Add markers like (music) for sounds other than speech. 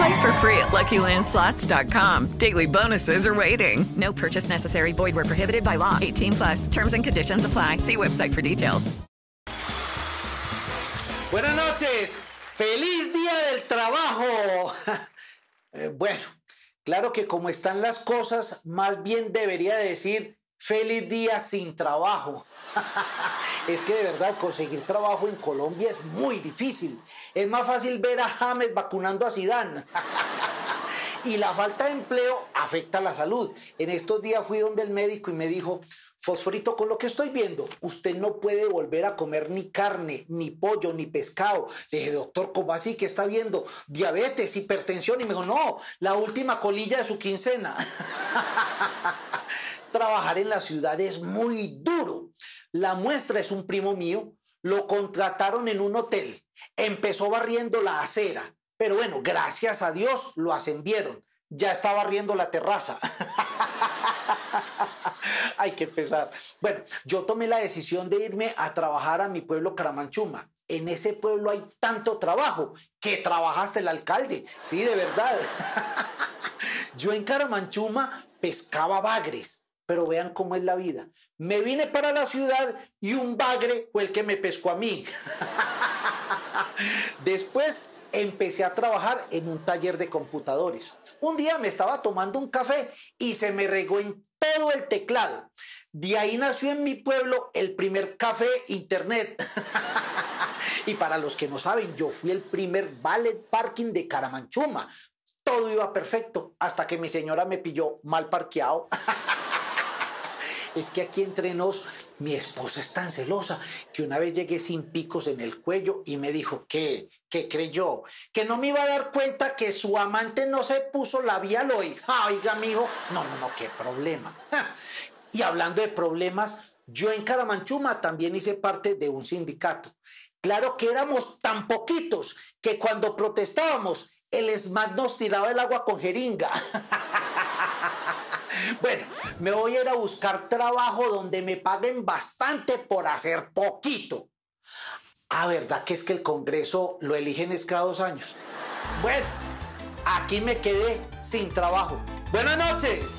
Play for free at LuckyLandSlots.com. Daily bonuses are waiting. No purchase necessary. Void were prohibited by law. 18 plus. Terms and conditions apply. See website for details. Buenas noches. Feliz día del trabajo. (laughs) Eh, bueno, claro que como están las cosas, más bien debería decir feliz día sin trabajo. (laughs) es que de verdad conseguir trabajo en Colombia es muy difícil. Es más fácil ver a James vacunando a Sidán. (laughs) y la falta de empleo afecta la salud. En estos días fui donde el médico y me dijo, Fosforito, con lo que estoy viendo, usted no puede volver a comer ni carne, ni pollo, ni pescado. Le dije, doctor, ¿cómo así que está viendo? Diabetes, hipertensión. Y me dijo, no, la última colilla de su quincena. (laughs) Trabajar en la ciudad es muy duro. La muestra es un primo mío. Lo contrataron en un hotel. Empezó barriendo la acera. Pero bueno, gracias a Dios lo ascendieron. Ya está barriendo la terraza. (laughs) Hay que pesar. Bueno, yo tomé la decisión de irme a trabajar a mi pueblo Caramanchuma. En ese pueblo hay tanto trabajo que trabajaste el alcalde. Sí, de verdad. (laughs) yo en Caramanchuma pescaba bagres, pero vean cómo es la vida. Me vine para la ciudad y un bagre fue el que me pescó a mí. (laughs) Después empecé a trabajar en un taller de computadores. Un día me estaba tomando un café y se me regó en todo el teclado. De ahí nació en mi pueblo el primer café internet. (laughs) y para los que no saben, yo fui el primer ballet parking de Caramanchuma. Todo iba perfecto hasta que mi señora me pilló mal parqueado. (laughs) es que aquí entre nos, mi esposa es tan celosa que una vez llegué sin picos en el cuello y me dijo que, que creyó, que no me iba a dar cuenta que su amante no se puso labial hoy. Ah, oiga, amigo, no, no, no, qué problema. Y hablando de problemas, yo en Caramanchuma también hice parte de un sindicato. Claro que éramos tan poquitos que cuando protestábamos, el ESMAD nos tiraba el agua con jeringa. (laughs) Bueno, me voy a ir a buscar trabajo donde me paguen bastante por hacer poquito. Ah, ¿verdad que es que el Congreso lo eligen es cada dos años? Bueno, aquí me quedé sin trabajo. Buenas noches.